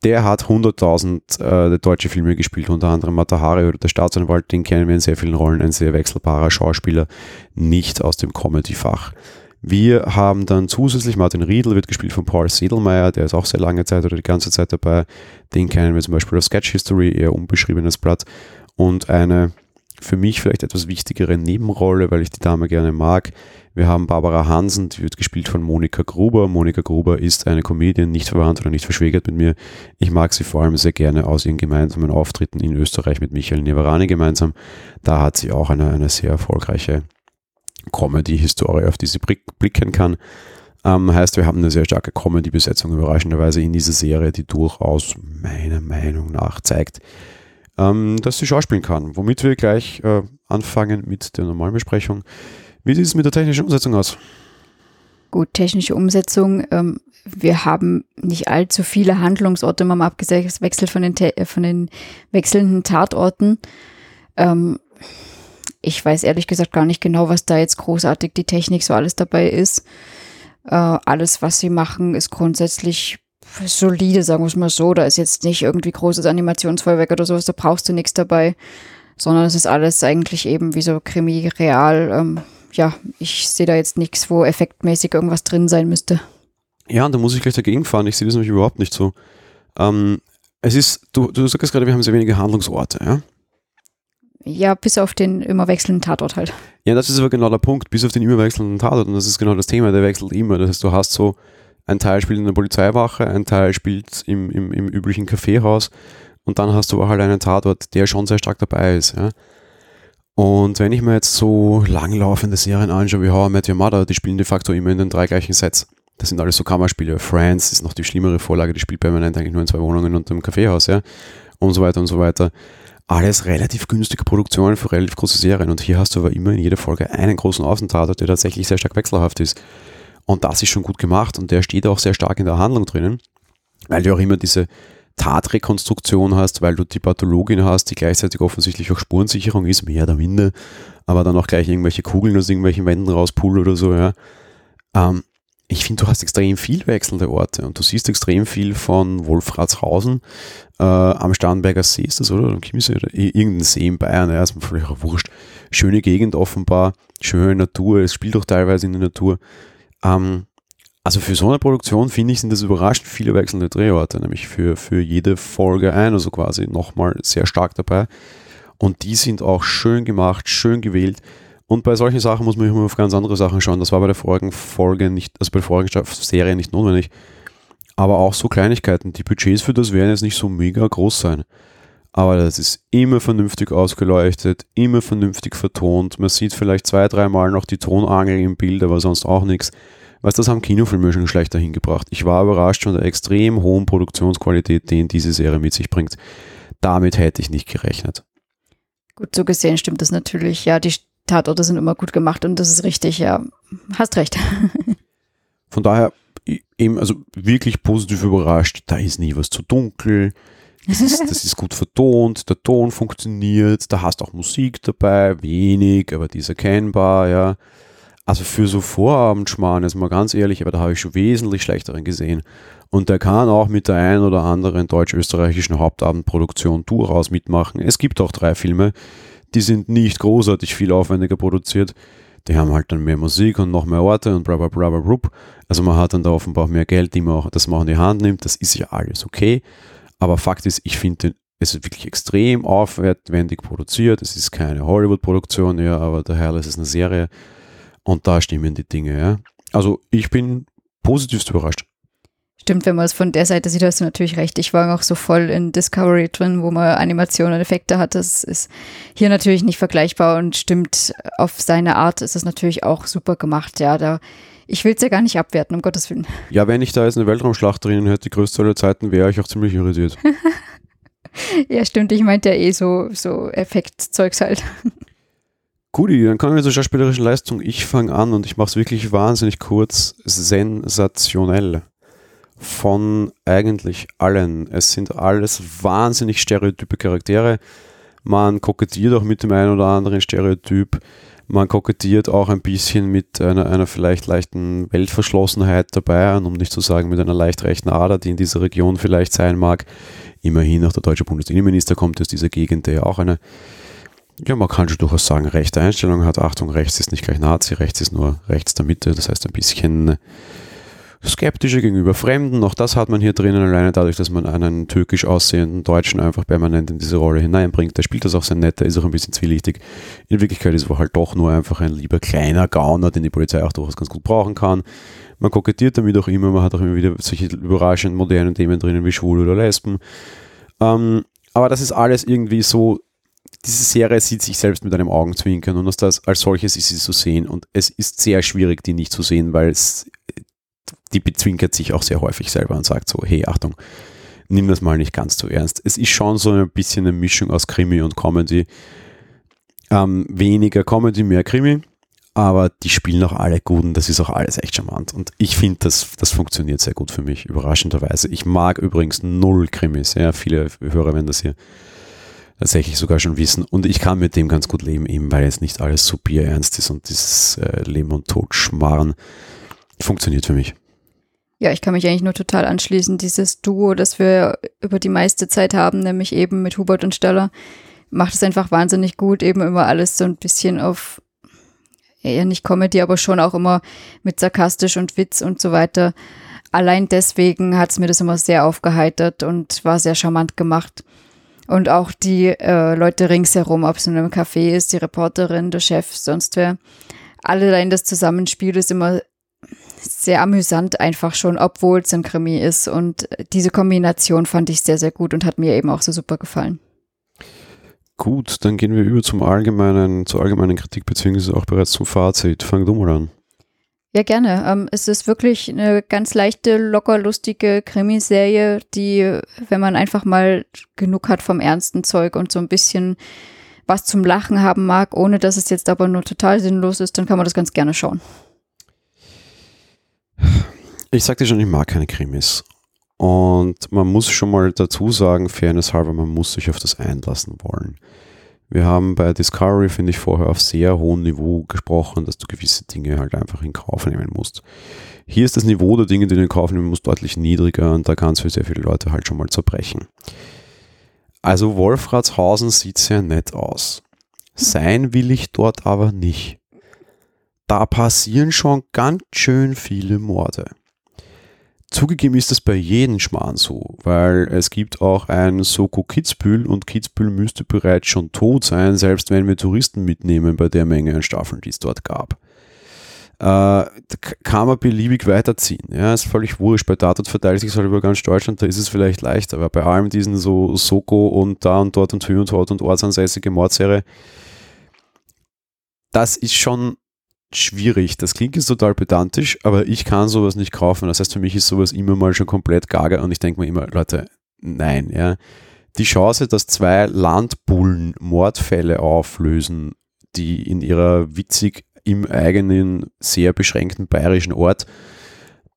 Der hat 100.000 äh, deutsche Filme gespielt, unter anderem Matahari oder der Staatsanwalt, den kennen wir in sehr vielen Rollen, ein sehr wechselbarer Schauspieler, nicht aus dem Comedy-Fach. Wir haben dann zusätzlich Martin Riedel, wird gespielt von Paul Sedelmeier, der ist auch sehr lange Zeit oder die ganze Zeit dabei. Den kennen wir zum Beispiel auf Sketch History, eher unbeschriebenes Blatt. Und eine für mich vielleicht etwas wichtigere Nebenrolle, weil ich die Dame gerne mag, wir haben Barbara Hansen, die wird gespielt von Monika Gruber. Monika Gruber ist eine Comedian, nicht verwandt oder nicht verschwägert mit mir. Ich mag sie vor allem sehr gerne aus ihren gemeinsamen Auftritten in Österreich mit Michael Neverani gemeinsam. Da hat sie auch eine, eine sehr erfolgreiche Comedy-Historie, auf die sie blicken kann. Ähm, heißt, wir haben eine sehr starke Comedy-Besetzung überraschenderweise in dieser Serie, die durchaus meiner Meinung nach zeigt, ähm, dass sie schauspielen kann. Womit wir gleich äh, anfangen mit der normalen Besprechung. Wie sieht es mit der technischen Umsetzung aus? Gut, technische Umsetzung. Ähm, wir haben nicht allzu viele Handlungsorte, mal abgewechselt von den, von den wechselnden Tatorten. Ähm, ich weiß ehrlich gesagt gar nicht genau, was da jetzt großartig die Technik so alles dabei ist. Äh, alles, was sie machen, ist grundsätzlich solide, sagen wir es mal so. Da ist jetzt nicht irgendwie großes Animationsfeuerwerk oder sowas, da brauchst du nichts dabei, sondern es ist alles eigentlich eben wie so Krimi real. Ähm, ja, ich sehe da jetzt nichts, wo effektmäßig irgendwas drin sein müsste. Ja, und da muss ich gleich dagegen fahren. Ich sehe das nämlich überhaupt nicht so. Ähm, es ist, du, du sagst gerade, wir haben sehr wenige Handlungsorte, ja? Ja, bis auf den immer wechselnden Tatort halt. Ja, das ist aber genau der Punkt, bis auf den immer wechselnden Tatort. Und das ist genau das Thema, der wechselt immer. Das heißt, du hast so, ein Teil spielt in der Polizeiwache, ein Teil spielt im, im, im üblichen Kaffeehaus und dann hast du auch halt einen Tatort, der schon sehr stark dabei ist. Ja? Und wenn ich mir jetzt so langlaufende Serien anschaue wie How I Met Your Mother, die spielen de facto immer in den drei gleichen Sets. Das sind alles so Kammerspiele. Friends ist noch die schlimmere Vorlage, die spielt permanent eigentlich nur in zwei Wohnungen und einem Kaffeehaus, ja. Und so weiter und so weiter. Alles relativ günstige Produktionen für relativ große Serien. Und hier hast du aber immer in jeder Folge einen großen Außentatort, der tatsächlich sehr stark wechselhaft ist. Und das ist schon gut gemacht und der steht auch sehr stark in der Handlung drinnen, weil du auch immer diese Tatrekonstruktion hast, weil du die Pathologin hast, die gleichzeitig offensichtlich auch Spurensicherung ist, mehr oder minder, aber dann auch gleich irgendwelche Kugeln aus irgendwelchen Wänden rauspult oder so, ja. Ähm, ich finde, du hast extrem viel wechselnde Orte und du siehst extrem viel von Wolfratshausen äh, am Starnberger See ist das, oder? Am Chiemsee oder irgendein See in Bayern, ja, ist mir vielleicht auch wurscht. Schöne Gegend offenbar, schöne Natur, es spielt auch teilweise in der Natur. Ähm, also für so eine Produktion finde ich, sind das überraschend viele wechselnde Drehorte, nämlich für, für jede Folge ein, also quasi nochmal sehr stark dabei. Und die sind auch schön gemacht, schön gewählt. Und bei solchen Sachen muss man immer auf ganz andere Sachen schauen. Das war bei der vorigen Folge nicht, also bei der vorigen Serie nicht notwendig. Aber auch so Kleinigkeiten. Die Budgets für das werden jetzt nicht so mega groß sein. Aber das ist immer vernünftig ausgeleuchtet, immer vernünftig vertont. Man sieht vielleicht zwei, dreimal noch die Tonangel im Bild, aber sonst auch nichts. Was das haben Kinofilme schon schlechter hingebracht. Ich war überrascht von der extrem hohen Produktionsqualität, die diese Serie mit sich bringt. Damit hätte ich nicht gerechnet. Gut, so gesehen stimmt das natürlich. Ja, die Tatorte sind immer gut gemacht und das ist richtig, ja. Hast recht. Von daher eben, also wirklich positiv überrascht. Da ist nie was zu dunkel. Das ist, das ist gut vertont, der Ton funktioniert, da hast auch Musik dabei, wenig, aber die ist erkennbar, ja. Also für so Vorabendschmarrn, jetzt mal ganz ehrlich, aber da habe ich schon wesentlich schlechteren gesehen. Und der kann auch mit der ein oder anderen deutsch-österreichischen Hauptabendproduktion durchaus mitmachen. Es gibt auch drei Filme, die sind nicht großartig viel aufwendiger produziert. Die haben halt dann mehr Musik und noch mehr Orte und bla bla bla bla. Also man hat dann da offenbar auch mehr Geld, die man auch, das man in die Hand nimmt. Das ist ja alles okay. Aber Fakt ist, ich finde, es ist wirklich extrem aufwendig produziert. Es ist keine Hollywood-Produktion, ja, aber daher ist es eine Serie Und da stimmen die Dinge, ja. Also ich bin positivst überrascht. Stimmt, wenn man es von der Seite sieht, hast du natürlich recht. Ich war auch so voll in Discovery drin, wo man Animationen und Effekte hat. Das ist hier natürlich nicht vergleichbar und stimmt auf seine Art ist es natürlich auch super gemacht. Ja, da ich will es ja gar nicht abwerten, um Gottes Willen. Ja, wenn ich da jetzt eine Weltraumschlacht drinnen hätte, die größte aller Zeiten, wäre ich auch ziemlich irritiert. ja, stimmt. Ich meinte ja eh so, so Effektzeugs halt. Guti, dann kommen wir zur schauspielerischen Leistung. Ich fange an und ich mache es wirklich wahnsinnig kurz. Sensationell. Von eigentlich allen. Es sind alles wahnsinnig stereotype Charaktere. Man kokettiert auch mit dem einen oder anderen Stereotyp. Man kokettiert auch ein bisschen mit einer, einer vielleicht leichten Weltverschlossenheit dabei, um nicht zu sagen mit einer leicht rechten Ader, die in dieser Region vielleicht sein mag. Immerhin auch der deutsche Bundesinnenminister kommt aus dieser Gegend, der ja auch eine ja, man kann schon durchaus sagen, rechte Einstellung hat. Achtung, rechts ist nicht gleich Nazi, rechts ist nur rechts der Mitte. Das heißt ein bisschen skeptischer gegenüber Fremden. Auch das hat man hier drinnen, alleine dadurch, dass man einen türkisch aussehenden Deutschen einfach permanent in diese Rolle hineinbringt. Der spielt das auch sehr nett, der ist auch ein bisschen zwielichtig. In Wirklichkeit ist er halt doch nur einfach ein lieber kleiner Gauner, den die Polizei auch durchaus ganz gut brauchen kann. Man kokettiert damit auch immer, man hat auch immer wieder solche überraschend modernen Themen drinnen wie Schwul oder Lesben. Ähm, aber das ist alles irgendwie so diese Serie sieht sich selbst mit einem Augenzwinkern und als, das, als solches ist sie zu sehen. Und es ist sehr schwierig, die nicht zu sehen, weil es, die bezwinkert sich auch sehr häufig selber und sagt so, hey, Achtung, nimm das mal nicht ganz zu ernst. Es ist schon so ein bisschen eine Mischung aus Krimi und Comedy. Ähm, weniger Comedy, mehr Krimi, aber die spielen auch alle gut und das ist auch alles echt charmant. Und ich finde, das, das funktioniert sehr gut für mich, überraschenderweise. Ich mag übrigens null Krimis. Ja, viele Hörer werden das hier tatsächlich sogar schon wissen. Und ich kann mit dem ganz gut leben, eben weil es nicht alles so bierernst ist und dieses äh, Leben und Tod schmarren funktioniert für mich. Ja, ich kann mich eigentlich nur total anschließen. Dieses Duo, das wir über die meiste Zeit haben, nämlich eben mit Hubert und Steller, macht es einfach wahnsinnig gut. Eben immer alles so ein bisschen auf, eher nicht Comedy, aber schon auch immer mit sarkastisch und Witz und so weiter. Allein deswegen hat es mir das immer sehr aufgeheitert und war sehr charmant gemacht. Und auch die äh, Leute ringsherum, ob es in einem Café ist, die Reporterin, der Chef, sonst wer. Alle in das Zusammenspiel ist immer sehr amüsant einfach schon, obwohl es ein Krimi ist. Und diese Kombination fand ich sehr, sehr gut und hat mir eben auch so super gefallen. Gut, dann gehen wir über zum allgemeinen, zur allgemeinen Kritik beziehungsweise auch bereits zum Fazit. Fang du mal an. Ja, gerne. Ähm, es ist wirklich eine ganz leichte, locker lustige Krimiserie, die, wenn man einfach mal genug hat vom ernsten Zeug und so ein bisschen was zum Lachen haben mag, ohne dass es jetzt aber nur total sinnlos ist, dann kann man das ganz gerne schauen. Ich sagte schon, ich mag keine Krimis. Und man muss schon mal dazu sagen, fairness halber, man muss sich auf das einlassen wollen. Wir haben bei Discovery, finde ich, vorher auf sehr hohem Niveau gesprochen, dass du gewisse Dinge halt einfach in Kauf nehmen musst. Hier ist das Niveau der Dinge, die du in Kauf nehmen musst, deutlich niedriger und da kann es für sehr viele Leute halt schon mal zerbrechen. Also Wolfratshausen sieht sehr nett aus. Sein will ich dort aber nicht. Da passieren schon ganz schön viele Morde. Zugegeben ist das bei jedem Schmarrn so, weil es gibt auch ein Soko Kitzbühel und Kitzbühel müsste bereits schon tot sein, selbst wenn wir Touristen mitnehmen bei der Menge an Staffeln, die es dort gab. Äh, kann man beliebig weiterziehen. Ja, ist völlig wurscht. Bei Datat verteilt sich halt über ganz Deutschland, da ist es vielleicht leichter, aber bei allem diesen so Soko und da und dort und hier und dort und ortsansässige Mordserie, das ist schon schwierig. Das klingt jetzt total pedantisch, aber ich kann sowas nicht kaufen. Das heißt, für mich ist sowas immer mal schon komplett gaga und ich denke mir immer, Leute, nein, ja. Die Chance, dass zwei Landbullen Mordfälle auflösen, die in ihrer witzig im eigenen, sehr beschränkten bayerischen Ort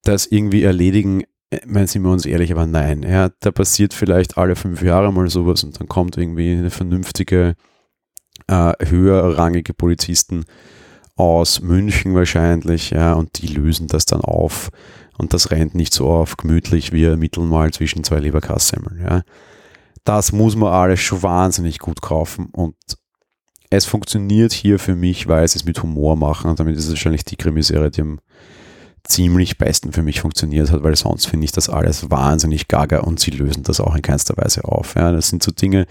das irgendwie erledigen, äh, meinen sind wir uns ehrlich, aber nein. Ja, da passiert vielleicht alle fünf Jahre mal sowas und dann kommt irgendwie eine vernünftige, äh, höherrangige Polizisten aus München wahrscheinlich, ja, und die lösen das dann auf. Und das rennt nicht so auf gemütlich wie ermitteln mal zwischen zwei Leberkassemmeln, ja. Das muss man alles schon wahnsinnig gut kaufen und es funktioniert hier für mich, weil sie es mit Humor machen und damit ist es wahrscheinlich die Krimiserie, die am ziemlich besten für mich funktioniert hat, weil sonst finde ich das alles wahnsinnig gaga und sie lösen das auch in keinster Weise auf. Ja, das sind so Dinge,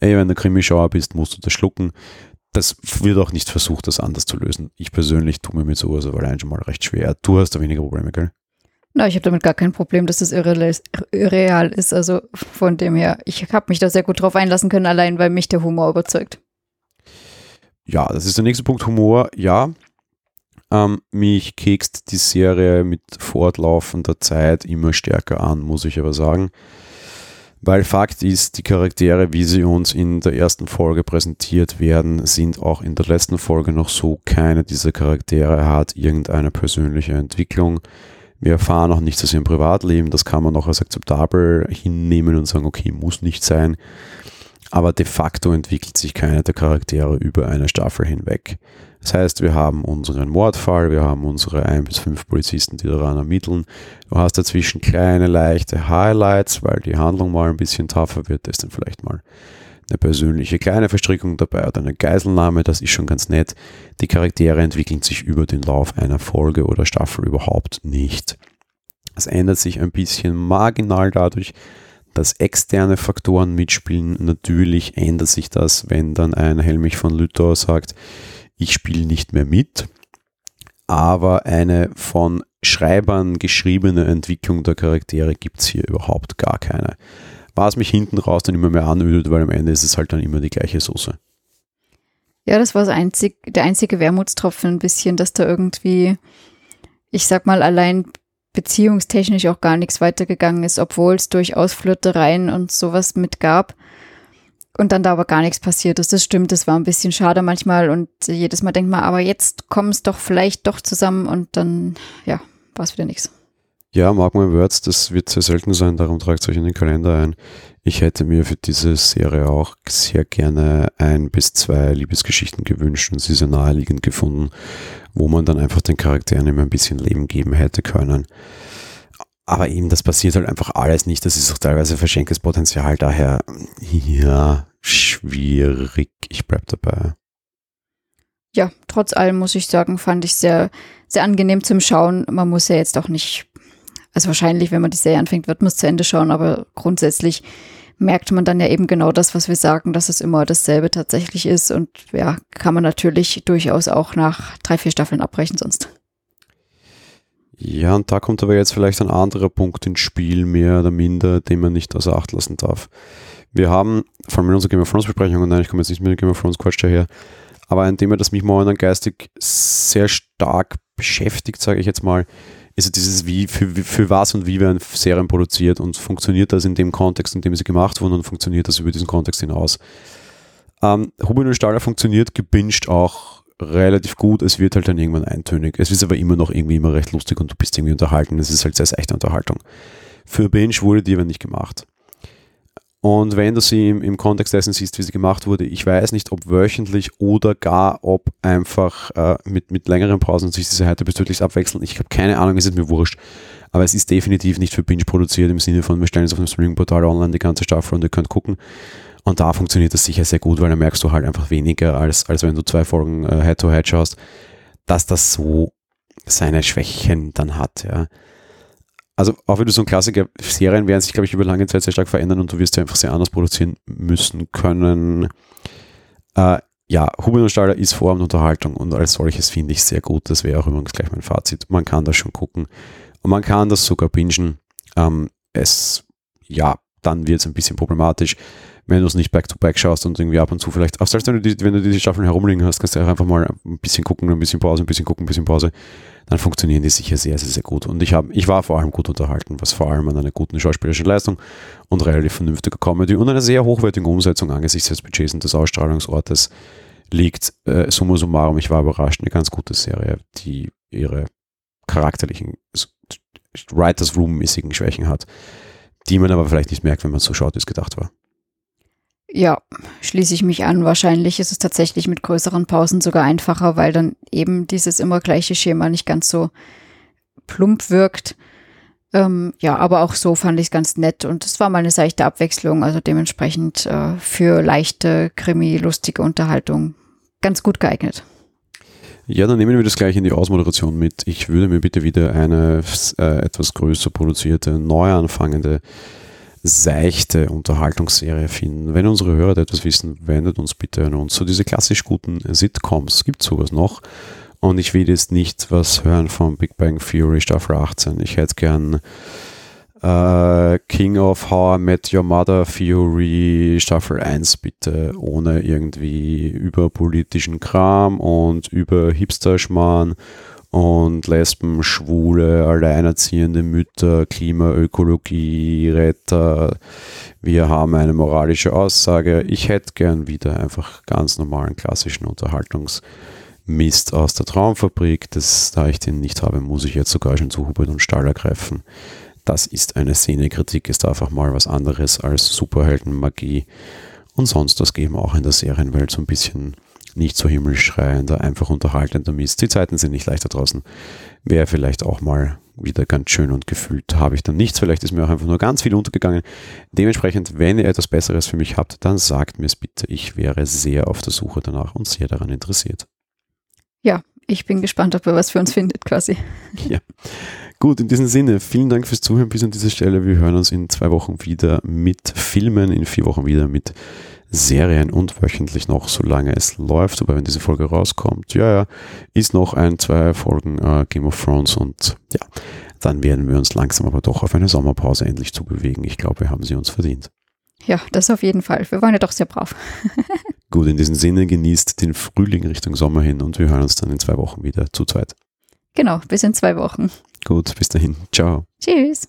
ey, wenn du Krimischauer bist, musst du das schlucken das wird auch nicht versucht, das anders zu lösen. Ich persönlich tue mir mit sowas aber allein schon mal recht schwer. Du hast da weniger Probleme, gell? Na, ich habe damit gar kein Problem, dass das irreal ist. Also von dem her, ich habe mich da sehr gut drauf einlassen können, allein weil mich der Humor überzeugt. Ja, das ist der nächste Punkt. Humor, ja. Ähm, mich kekst die Serie mit fortlaufender Zeit immer stärker an, muss ich aber sagen. Weil Fakt ist, die Charaktere, wie sie uns in der ersten Folge präsentiert werden, sind auch in der letzten Folge noch so. Keine dieser Charaktere hat irgendeine persönliche Entwicklung. Wir erfahren auch nichts aus ihrem Privatleben. Das kann man noch als akzeptabel hinnehmen und sagen, okay, muss nicht sein. Aber de facto entwickelt sich keiner der Charaktere über eine Staffel hinweg. Das heißt, wir haben unseren Mordfall, wir haben unsere ein bis fünf Polizisten, die daran ermitteln. Du hast dazwischen kleine, leichte Highlights, weil die Handlung mal ein bisschen tougher wird, ist dann vielleicht mal eine persönliche kleine Verstrickung dabei oder eine Geiselnahme, das ist schon ganz nett. Die Charaktere entwickeln sich über den Lauf einer Folge oder Staffel überhaupt nicht. Es ändert sich ein bisschen marginal dadurch, dass externe Faktoren mitspielen. Natürlich ändert sich das, wenn dann ein Helmich von Lüttor sagt, ich spiele nicht mehr mit, aber eine von Schreibern geschriebene Entwicklung der Charaktere gibt es hier überhaupt gar keine. Was mich hinten raus dann immer mehr anödet, weil am Ende ist es halt dann immer die gleiche Soße. Ja, das war das einzig, der einzige Wermutstropfen ein bisschen, dass da irgendwie, ich sag mal, allein beziehungstechnisch auch gar nichts weitergegangen ist, obwohl es durchaus Flirtereien und sowas mit gab und dann da aber gar nichts passiert ist. Das stimmt, das war ein bisschen schade manchmal und jedes Mal denkt man, aber jetzt kommen es doch vielleicht doch zusammen und dann, ja, war es wieder nichts. Ja, mark my words, das wird sehr selten sein, darum tragt es euch in den Kalender ein. Ich hätte mir für diese Serie auch sehr gerne ein bis zwei Liebesgeschichten gewünscht und sie sehr naheliegend gefunden, wo man dann einfach den Charakteren immer ein bisschen Leben geben hätte können. Aber eben, das passiert halt einfach alles nicht. Das ist auch teilweise verschenktes Potenzial. Daher, ja, schwierig. Ich bleib dabei. Ja, trotz allem muss ich sagen, fand ich sehr, sehr angenehm zum Schauen. Man muss ja jetzt auch nicht, also wahrscheinlich, wenn man die Serie anfängt, wird man es zu Ende schauen, aber grundsätzlich merkt man dann ja eben genau das, was wir sagen, dass es immer dasselbe tatsächlich ist. Und ja, kann man natürlich durchaus auch nach drei, vier Staffeln abbrechen sonst. Ja, und da kommt aber jetzt vielleicht ein anderer Punkt ins Spiel, mehr oder minder, den man nicht außer Acht lassen darf. Wir haben, vor allem in unserer Game of Thrones Besprechung, nein, ich komme jetzt nicht mit Game of Thrones Quatsch daher, aber ein Thema, das mich momentan geistig sehr stark beschäftigt, sage ich jetzt mal, ist dieses, wie, für, für was und wie werden Serien produziert und funktioniert das in dem Kontext, in dem sie gemacht wurden und funktioniert das über diesen Kontext hinaus. Ähm, Hubin und Staller funktioniert gebinged auch relativ gut. Es wird halt dann irgendwann eintönig. Es ist aber immer noch irgendwie immer recht lustig und du bist irgendwie unterhalten. Es ist halt sehr seichte Unterhaltung. Für Binge wurde die aber nicht gemacht. Und wenn du sie im, im Kontext dessen siehst, wie sie gemacht wurde, ich weiß nicht, ob wöchentlich oder gar ob einfach äh, mit, mit längeren Pausen sich diese Seite bezüglich abwechseln. Ich habe keine Ahnung, es ist mir wurscht. Aber es ist definitiv nicht für Binge produziert im Sinne von, wir stellen es auf dem Streaming-Portal online die ganze Staffel und ihr könnt gucken. Und da funktioniert das sicher sehr gut, weil da merkst du halt einfach weniger, als, als wenn du zwei Folgen äh, Head-to-Head -head schaust, dass das so seine Schwächen dann hat, ja. Also auch wenn du so ein Klassiker, Serien werden sich, glaube ich, über lange Zeit sehr stark verändern und du wirst ja einfach sehr anders produzieren müssen können. Äh, ja, Huben und Staller ist Form und Unterhaltung und als solches finde ich sehr gut. Das wäre auch übrigens gleich mein Fazit. Man kann das schon gucken und man kann das sogar bingen. Ähm, es, ja, dann wird es ein bisschen problematisch wenn du es nicht back-to-back schaust und irgendwie ab und zu vielleicht, auch selbst wenn du die, wenn du diese Staffeln herumliegen hast, kannst du auch einfach mal ein bisschen gucken, ein bisschen Pause, ein bisschen gucken, ein bisschen Pause, dann funktionieren die sicher sehr, sehr, sehr gut. Und ich, hab, ich war vor allem gut unterhalten, was vor allem an einer guten schauspielerischen Leistung und relativ vernünftiger Comedy und einer sehr hochwertigen Umsetzung angesichts des Budgets und des Ausstrahlungsortes liegt. Äh, summa summarum, ich war überrascht, eine ganz gute Serie, die ihre charakterlichen Writers Room-mäßigen Schwächen hat, die man aber vielleicht nicht merkt, wenn man so schaut, wie es gedacht war. Ja, schließe ich mich an. Wahrscheinlich ist es tatsächlich mit größeren Pausen sogar einfacher, weil dann eben dieses immer gleiche Schema nicht ganz so plump wirkt. Ähm, ja, aber auch so fand ich es ganz nett und es war mal eine seichte Abwechslung, also dementsprechend äh, für leichte, krimi, lustige Unterhaltung ganz gut geeignet. Ja, dann nehmen wir das gleich in die Ausmoderation mit. Ich würde mir bitte wieder eine äh, etwas größer produzierte, neu anfangende seichte Unterhaltungsserie finden. Wenn unsere Hörer etwas wissen, wendet uns bitte an uns. So diese klassisch guten Sitcoms, gibt sowas noch. Und ich will jetzt nicht was hören von Big Bang Theory Staffel 18. Ich hätte gern äh, King of How I Met Your Mother Theory Staffel 1 bitte, ohne irgendwie über politischen Kram und über Hipster-Schmarrn und Lesben, Schwule, alleinerziehende Mütter, Klimaökologie, Retter. Wir haben eine moralische Aussage. Ich hätte gern wieder einfach ganz normalen klassischen Unterhaltungsmist aus der Traumfabrik. Das, da ich den nicht habe, muss ich jetzt sogar schon zu Hubert und Staller greifen. Das ist eine Szenekritik, ist einfach mal was anderes als Superheldenmagie. Und sonst das geben auch in der Serienwelt so ein bisschen nicht so himmelschreiender, einfach unterhaltender Mist. Die Zeiten sind nicht leichter draußen. Wäre vielleicht auch mal wieder ganz schön und gefühlt habe ich dann nichts. Vielleicht ist mir auch einfach nur ganz viel untergegangen. Dementsprechend, wenn ihr etwas Besseres für mich habt, dann sagt mir es bitte. Ich wäre sehr auf der Suche danach und sehr daran interessiert. Ja, ich bin gespannt, ob er was für uns findet, quasi. Ja. Gut, in diesem Sinne, vielen Dank fürs Zuhören bis an dieser Stelle. Wir hören uns in zwei Wochen wieder mit Filmen, in vier Wochen wieder mit Serien und wöchentlich noch, solange es läuft. Aber wenn diese Folge rauskommt, ja, ja, ist noch ein, zwei Folgen äh, Game of Thrones und ja, dann werden wir uns langsam aber doch auf eine Sommerpause endlich zu bewegen. Ich glaube, wir haben sie uns verdient. Ja, das auf jeden Fall. Wir waren ja doch sehr brav. Gut, in diesem Sinne genießt den Frühling Richtung Sommer hin und wir hören uns dann in zwei Wochen wieder zu zweit. Genau, bis in zwei Wochen. Gut, bis dahin. Ciao. Tschüss.